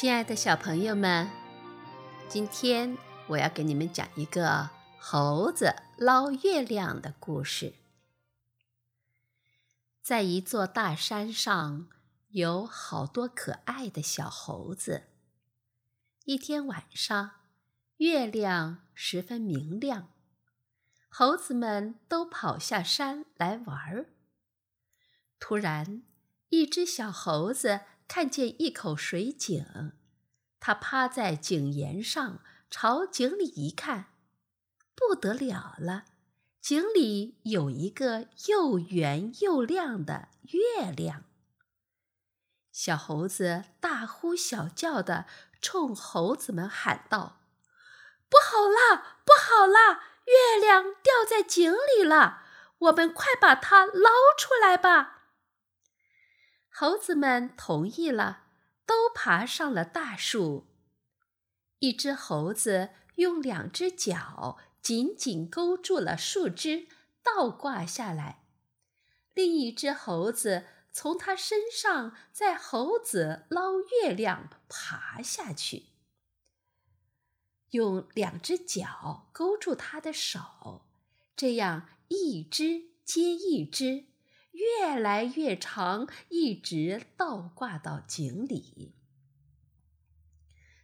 亲爱的小朋友们，今天我要给你们讲一个猴子捞月亮的故事。在一座大山上，有好多可爱的小猴子。一天晚上，月亮十分明亮，猴子们都跑下山来玩儿。突然，一只小猴子。看见一口水井，他趴在井沿上，朝井里一看，不得了了！井里有一个又圆又亮的月亮。小猴子大呼小叫的冲猴子们喊道：“不好啦，不好啦！月亮掉在井里了，我们快把它捞出来吧！”猴子们同意了，都爬上了大树。一只猴子用两只脚紧紧勾住了树枝，倒挂下来；另一只猴子从它身上在猴子捞月亮爬下去，用两只脚勾住它的手，这样一只接一只。越来越长，一直倒挂到井里。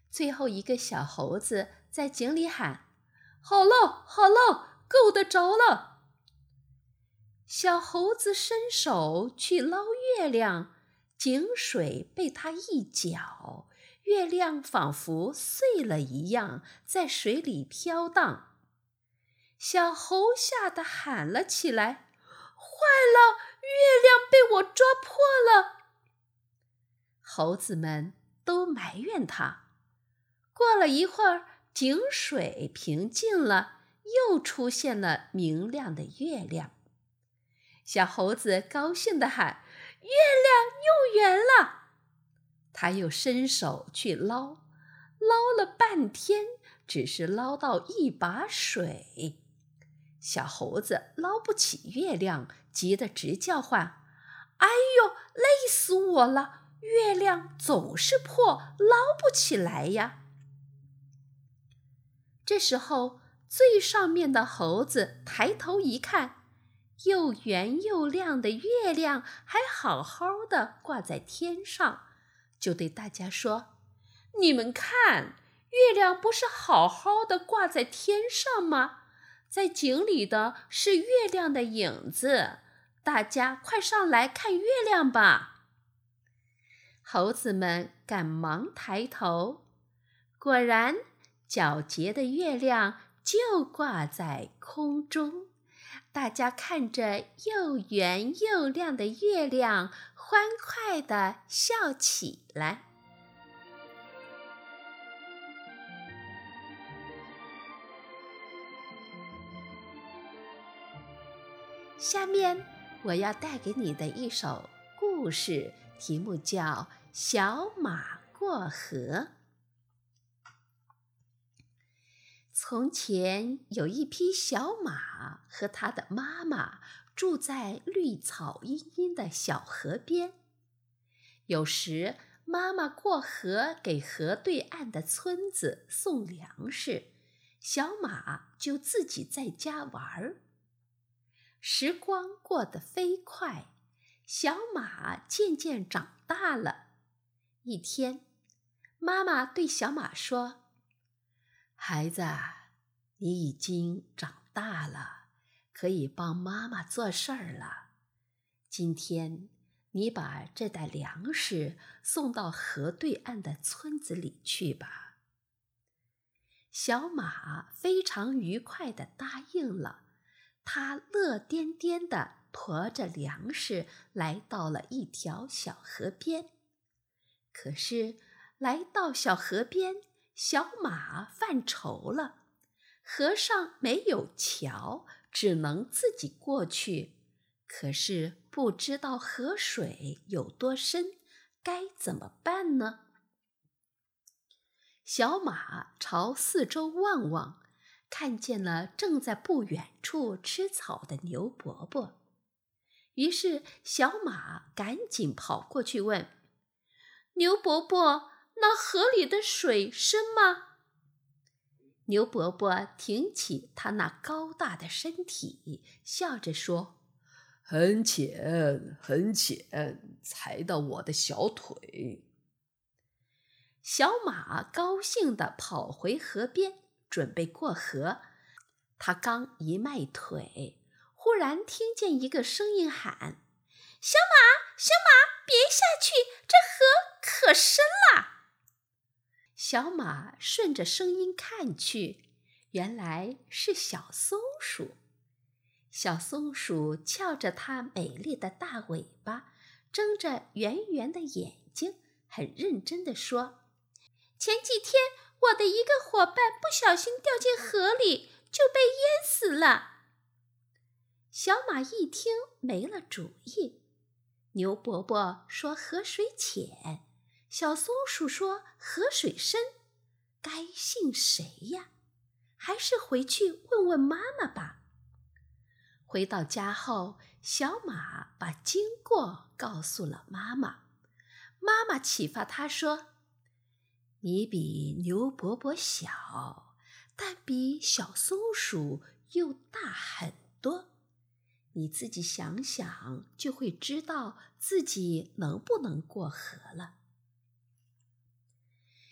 最后一个小猴子在井里喊：“好了，好了，够得着了。”小猴子伸手去捞月亮，井水被他一搅，月亮仿佛碎了一样，在水里飘荡。小猴吓得喊了起来：“坏了！”月亮被我抓破了，猴子们都埋怨他。过了一会儿，井水平静了，又出现了明亮的月亮。小猴子高兴地喊：“月亮又圆了！”他又伸手去捞，捞了半天，只是捞到一把水。小猴子捞不起月亮。急得直叫唤：“哎呦，累死我了！月亮总是破，捞不起来呀！”这时候，最上面的猴子抬头一看，又圆又亮的月亮还好好的挂在天上，就对大家说：“你们看，月亮不是好好的挂在天上吗？在井里的是月亮的影子。”大家快上来看月亮吧！猴子们赶忙抬头，果然皎洁的月亮就挂在空中。大家看着又圆又亮的月亮，欢快地笑起来。下面。我要带给你的一首故事，题目叫《小马过河》。从前有一匹小马和它的妈妈住在绿草茵茵的小河边。有时妈妈过河给河对岸的村子送粮食，小马就自己在家玩儿。时光过得飞快，小马渐渐长大了。一天，妈妈对小马说：“孩子，你已经长大了，可以帮妈妈做事儿了。今天，你把这袋粮食送到河对岸的村子里去吧。”小马非常愉快地答应了。他乐颠颠地驮着粮食来到了一条小河边，可是来到小河边，小马犯愁了。河上没有桥，只能自己过去，可是不知道河水有多深，该怎么办呢？小马朝四周望望。看见了正在不远处吃草的牛伯伯，于是小马赶紧跑过去问：“牛伯伯，那河里的水深吗？牛伯伯挺起他那高大的身体，笑着说：“很浅，很浅，才到我的小腿。”小马高兴地跑回河边，准备过河。他刚一迈腿，忽然听见一个声音喊：“小马，小马，别下去，这河可深了。”小马顺着声音看去，原来是小松鼠。小松鼠翘着它美丽的大尾巴，睁着圆圆的眼睛，很认真地说：“前几天我的一个伙伴不小心掉进河里，就被淹死了。”小马一听没了主意。牛伯伯说：“河水浅。”小松鼠说：“河水深，该信谁呀？还是回去问问妈妈吧。”回到家后，小马把经过告诉了妈妈。妈妈启发他说：“你比牛伯伯小，但比小松鼠又大很多。你自己想想，就会知道自己能不能过河了。”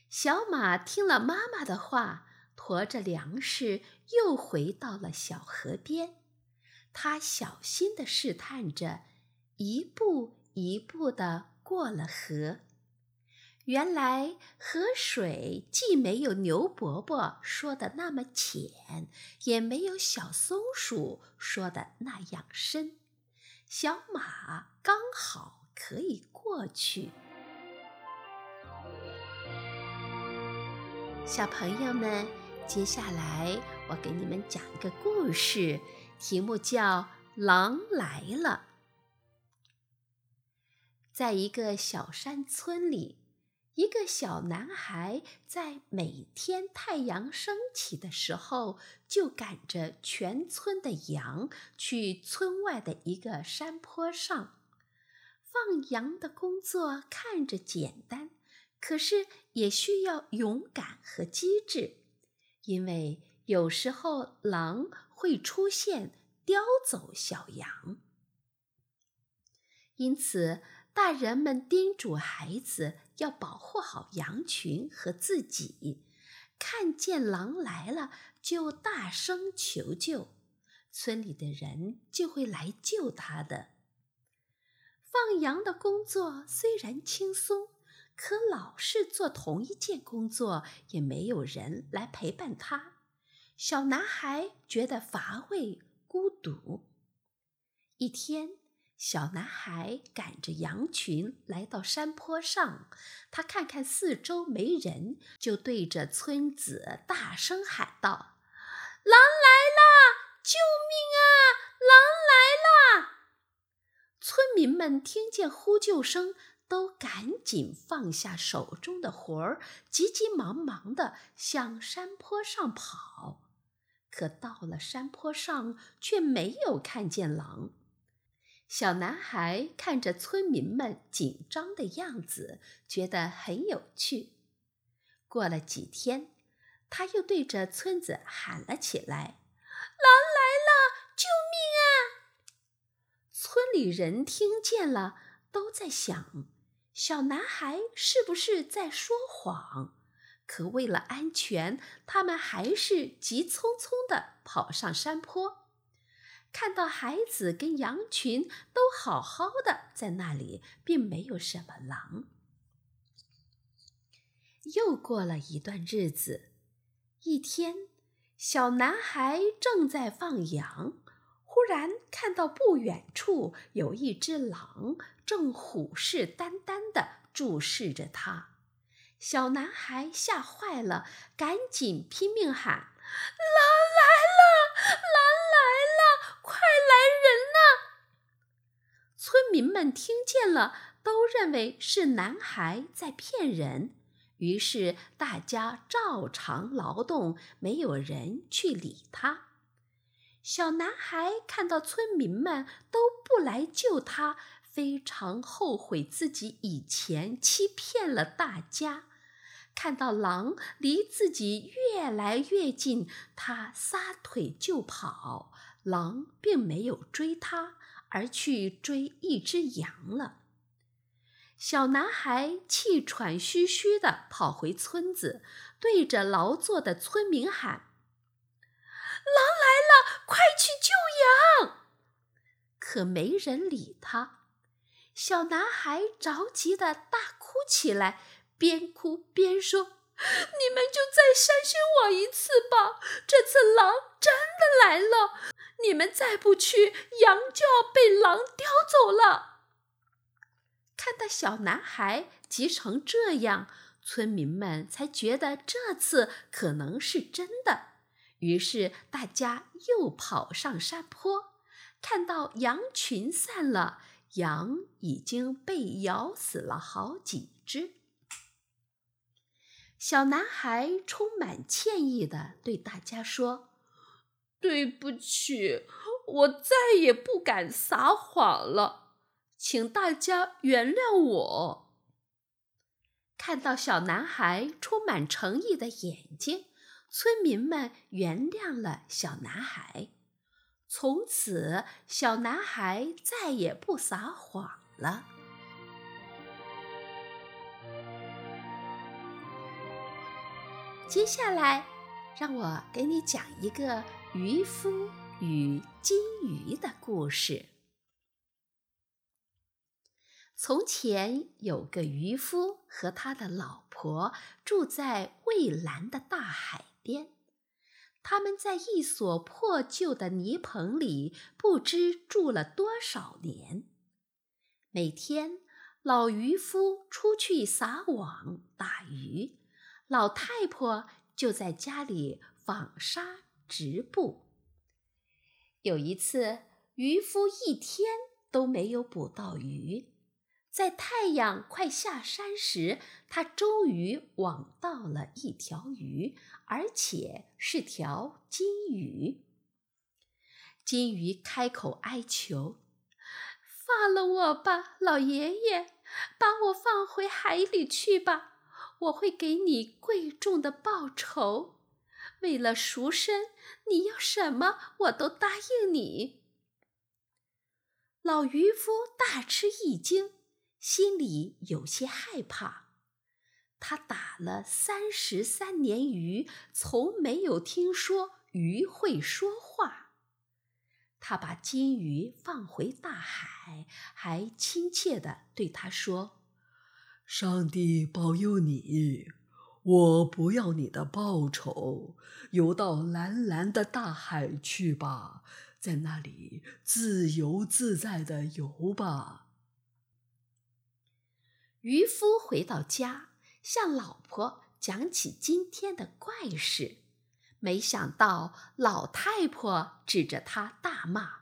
小马听了妈妈的话，驮着粮食又回到了小河边。他小心地试探着，一步一步地过了河。原来河水既没有牛伯伯说的那么浅，也没有小松鼠说的那样深，小马刚好可以过去。小朋友们，接下来我给你们讲一个故事，题目叫《狼来了》。在一个小山村里，一个小男孩在每天太阳升起的时候，就赶着全村的羊去村外的一个山坡上放羊的工作，看着简单。可是也需要勇敢和机智，因为有时候狼会出现叼走小羊。因此，大人们叮嘱孩子要保护好羊群和自己。看见狼来了，就大声求救，村里的人就会来救他的。放羊的工作虽然轻松。可老是做同一件工作，也没有人来陪伴他。小男孩觉得乏味、孤独。一天，小男孩赶着羊群来到山坡上，他看看四周没人，就对着村子大声喊道：“狼来了！救命啊！狼来了！”村民们听见呼救声。都赶紧放下手中的活儿，急急忙忙地向山坡上跑。可到了山坡上，却没有看见狼。小男孩看着村民们紧张的样子，觉得很有趣。过了几天，他又对着村子喊了起来：“狼来了！救命啊！”村里人听见了，都在想。小男孩是不是在说谎？可为了安全，他们还是急匆匆地跑上山坡。看到孩子跟羊群都好好的在那里，并没有什么狼。又过了一段日子，一天，小男孩正在放羊。忽然看到不远处有一只狼，正虎视眈眈的注视着他。小男孩吓坏了，赶紧拼命喊：“狼来了！狼来了！快来人呐！”村民们听见了，都认为是男孩在骗人，于是大家照常劳动，没有人去理他。小男孩看到村民们都不来救他，非常后悔自己以前欺骗了大家。看到狼离自己越来越近，他撒腿就跑。狼并没有追他，而去追一只羊了。小男孩气喘吁吁地跑回村子，对着劳作的村民喊：“狼来了，快去救羊！”可没人理他。小男孩着急地大哭起来，边哭边说：“你们就再筛选我一次吧！这次狼真的来了，你们再不去，羊就要被狼叼走了。”看到小男孩急成这样，村民们才觉得这次可能是真的，于是大家又跑上山坡，看到羊群散了。羊已经被咬死了好几只。小男孩充满歉意地对大家说：“对不起，我再也不敢撒谎了，请大家原谅我。”看到小男孩充满诚意的眼睛，村民们原谅了小男孩。从此，小男孩再也不撒谎了。接下来，让我给你讲一个渔夫与金鱼的故事。从前有个渔夫和他的老婆住在蔚蓝的大海边。他们在一所破旧的泥棚里，不知住了多少年。每天，老渔夫出去撒网打鱼，老太婆就在家里纺纱直布。有一次，渔夫一天都没有捕到鱼。在太阳快下山时，他终于网到了一条鱼，而且是条金鱼。金鱼开口哀求：“放了我吧，老爷爷，把我放回海里去吧，我会给你贵重的报酬。为了赎身，你要什么我都答应你。”老渔夫大吃一惊。心里有些害怕，他打了三十三年鱼，从没有听说鱼会说话。他把金鱼放回大海，还亲切地对他说：“上帝保佑你，我不要你的报酬，游到蓝蓝的大海去吧，在那里自由自在的游吧。”渔夫回到家，向老婆讲起今天的怪事，没想到老太婆指着他大骂：“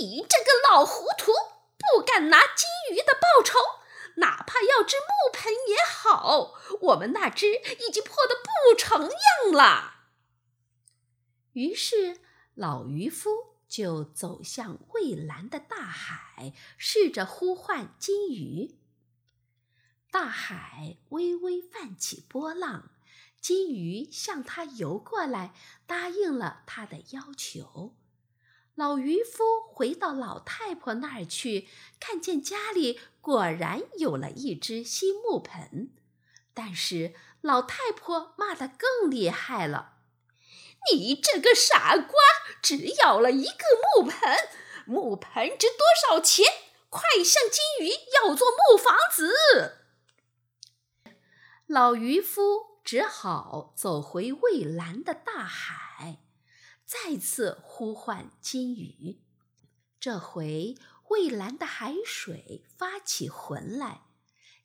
你这个老糊涂，不敢拿金鱼的报酬，哪怕要只木盆也好，我们那只已经破得不成样了。”于是老渔夫就走向蔚蓝的大海，试着呼唤金鱼。大海微微泛起波浪，金鱼向他游过来，答应了他的要求。老渔夫回到老太婆那儿去，看见家里果然有了一只新木盆，但是老太婆骂得更厉害了：“你这个傻瓜，只要了一个木盆，木盆值多少钱？快向金鱼要座木房子！”老渔夫只好走回蔚蓝的大海，再次呼唤金鱼。这回蔚蓝的海水发起浑来，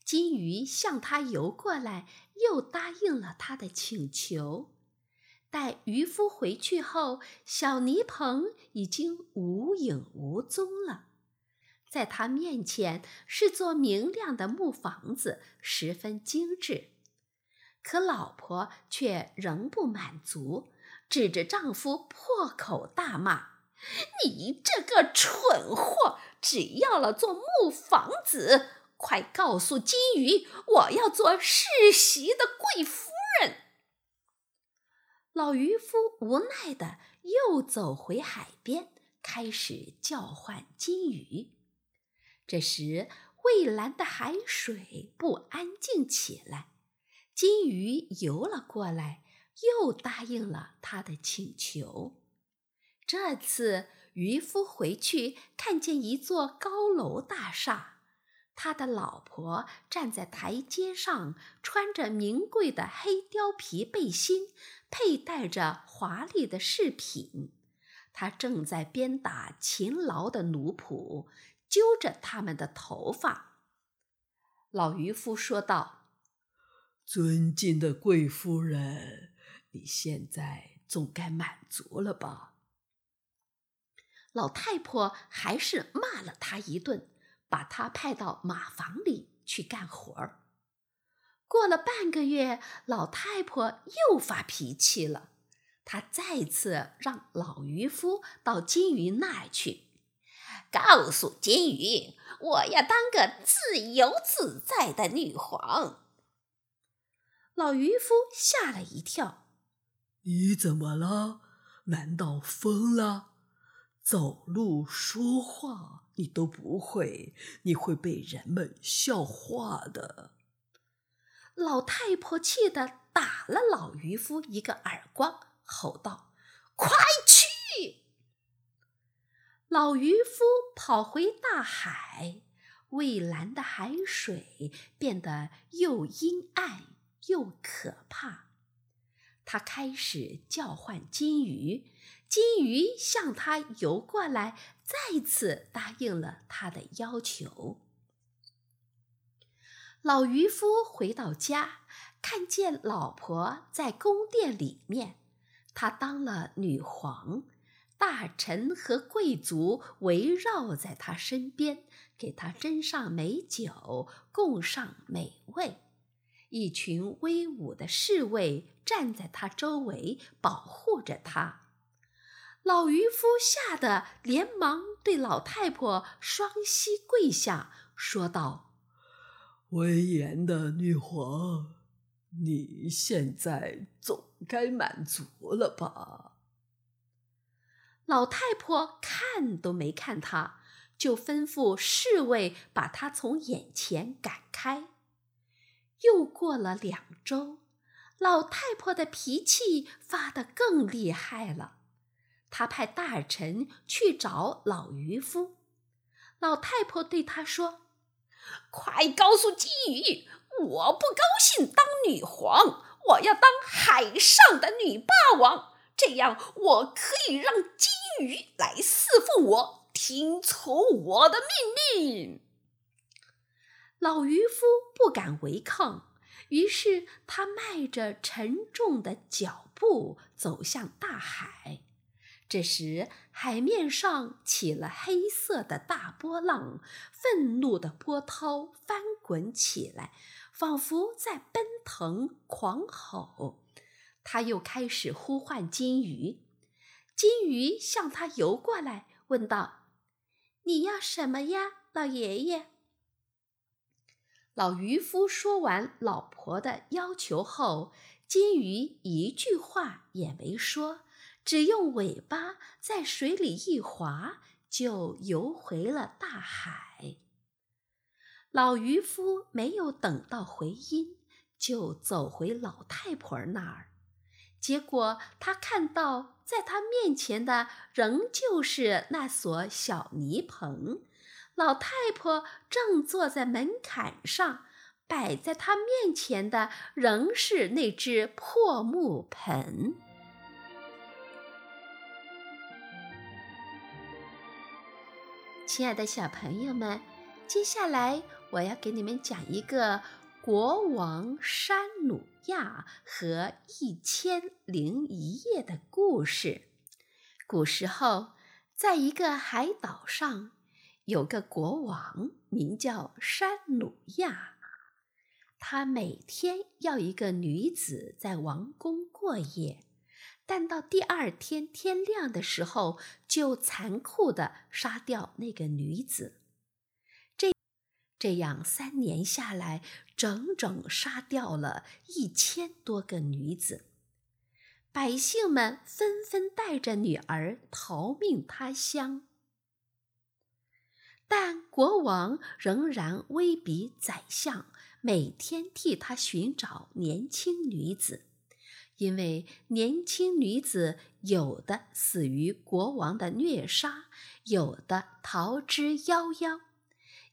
金鱼向他游过来，又答应了他的请求。待渔夫回去后，小泥棚已经无影无踪了。在他面前是座明亮的木房子，十分精致。可老婆却仍不满足，指着丈夫破口大骂：“你这个蠢货，只要了座木房子，快快告诉金鱼，我要做世袭的贵夫人。老渔夫无奈的又走回海边，开始叫唤金鱼。这时，蔚蓝的海水不安静起来，金鱼游了过来，又答应了他的请求。这次，渔夫回去看见一座高楼大厦，他的老婆站在台阶上，穿着名贵的黑貂皮背心，佩戴着华丽的饰品。他正在鞭打勤劳的奴仆，揪着他们的头发。老渔夫说道：“尊敬的贵夫人，你现在总该满足了吧？”老太婆还是骂了他一顿，把他派到马房里去干活儿。过了半个月，老太婆又发脾气了，她再次让老渔夫到金鱼那儿去，告诉金鱼：“我要当个自由自在的女皇。”老渔夫吓了一跳：“你怎么了？难道疯了？”走路说话你都不会，你会被人们笑话的。老太婆气得打了老渔夫一个耳光，吼道：“快去！”老渔夫跑回大海，蔚蓝的海水变得又阴暗又可怕。他开始叫唤金鱼。金鱼向他游过来，再次答应了他的要求。老渔夫回到家，看见老婆在宫殿里面，他当了女皇，大臣和贵族围绕在他身边，给他斟上美酒，供上美味，一群威武的侍卫站在他周围，保护着他。老渔夫吓得连忙对老太婆双膝跪下，说道：“威严的女皇，你现在总该满足了吧？”老太婆看都没看他，就吩咐侍卫把他从眼前赶开。又过了两周，老太婆的脾气发得更厉害了。她派大臣去找老渔夫，老太婆对他说：“快告诉金鱼，我不高兴当女皇，我要当海上的女霸王，这样我可以让金鱼来侍奉我，听从我的命令。”老渔夫不敢违抗，于是他迈着沉重的脚步走向大海。这时，海面上起了黑色的大波浪，愤怒的波涛翻滚起来，仿佛在奔腾、狂吼。他又开始呼唤金鱼，金鱼向他游过来，问道：“你要什么呀，老爷爷？”老渔夫说完老婆的要求后，金鱼一句话也没说。只用尾巴在水里一划，就游回了大海。老渔夫没有等到回音，就走回老太婆那儿。结果他看到，在他面前的仍旧是那所小泥棚，老太婆正坐在门槛上，摆在她面前的仍是那只破木盆。亲爱的小朋友们，接下来我要给你们讲一个国王山努亚和一千零一夜的故事。古时候，在一个海岛上，有个国王名叫山努亚，他每天要一个女子在王宫过夜。但到第二天天亮的时候，就残酷地杀掉那个女子。这这样三年下来，整整杀掉了一千多个女子。百姓们纷纷带着女儿逃命他乡，但国王仍然威逼宰相每天替他寻找年轻女子，因为年轻女子有的死于国王的虐杀，有的逃之夭夭，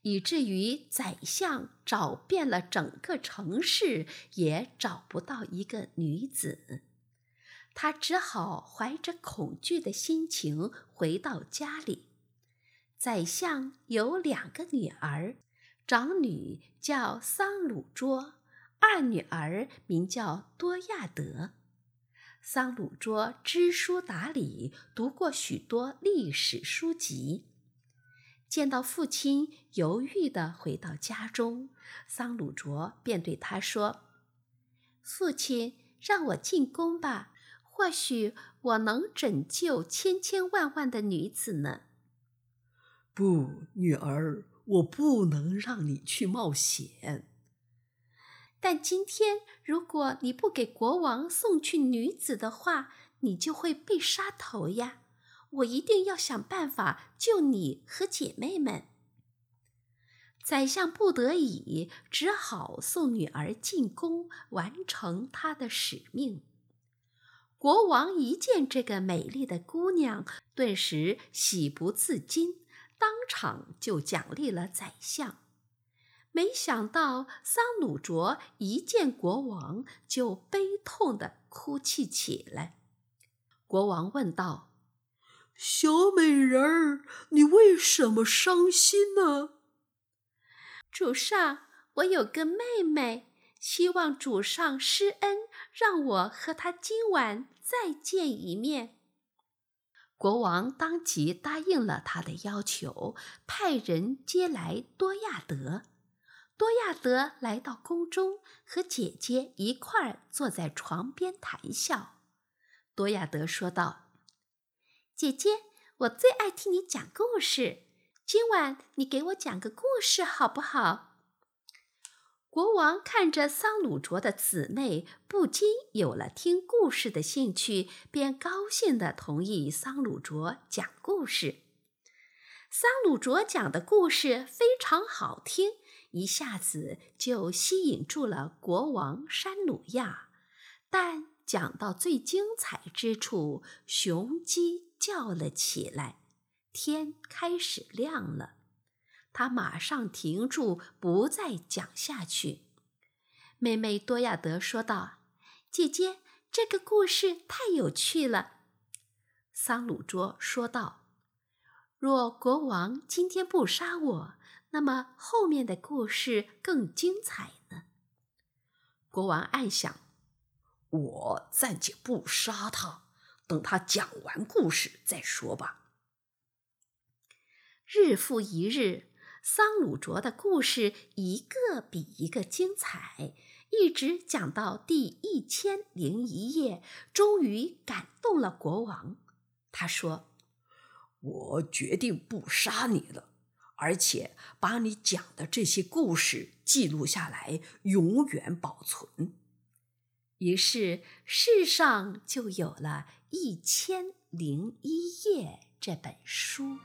以至于宰相找遍了整个城市，也找不到一个女子。他只好怀着恐惧的心情回到家里。宰相有两个女儿，长女叫桑鲁卓，二女儿名叫多亚德。桑鲁卓知书达理，读过许多历史书籍。见到父亲犹豫地回到家中，桑鲁卓便对他说：“父亲，让我进宫吧。”或许我能拯救千千万万的女子呢。不，女儿，我不能让你去冒险。但今天，如果你不给国王送去女子的话，你就会被杀头呀！我一定要想办法救你和姐妹们。宰相不得已，只好送女儿进宫，完成他的使命。国王一见这个美丽的姑娘，顿时喜不自禁，当场就奖励了宰相。没想到桑鲁卓一见国王，就悲痛地哭泣起来。国王问道：“小美人儿，你为什么伤心呢？”主上，我有个妹妹。希望主上施恩，让我和她今晚再见一面。国王当即答应了他的要求，派人接来多亚德。多亚德来到宫中，和姐姐一块儿坐在床边谈笑。多亚德说道：“姐姐，我最爱听你讲故事，今晚你给我讲个故事好不好？”国王看着桑鲁卓的姊妹，不禁有了听故事的兴趣，便高兴地同意桑鲁卓讲故事。桑鲁卓讲的故事非常好听，一下子就吸引住了国王山鲁亚。但讲到最精彩之处，雄鸡叫了起来，天开始亮了。他马上停住，不再讲下去。妹妹多亚德说道：“姐姐，这个故事太有趣了。”桑鲁卓说道：“若国王今天不杀我，那么后面的故事更精彩呢。”国王暗想：“我暂且不杀他，等他讲完故事再说吧。”日复一日。桑鲁卓的故事一个比一个精彩，一直讲到第一千零一页，终于感动了国王。他说：“我决定不杀你了，而且把你讲的这些故事记录下来，永远保存。”于是，世上就有了一千零一夜这本书。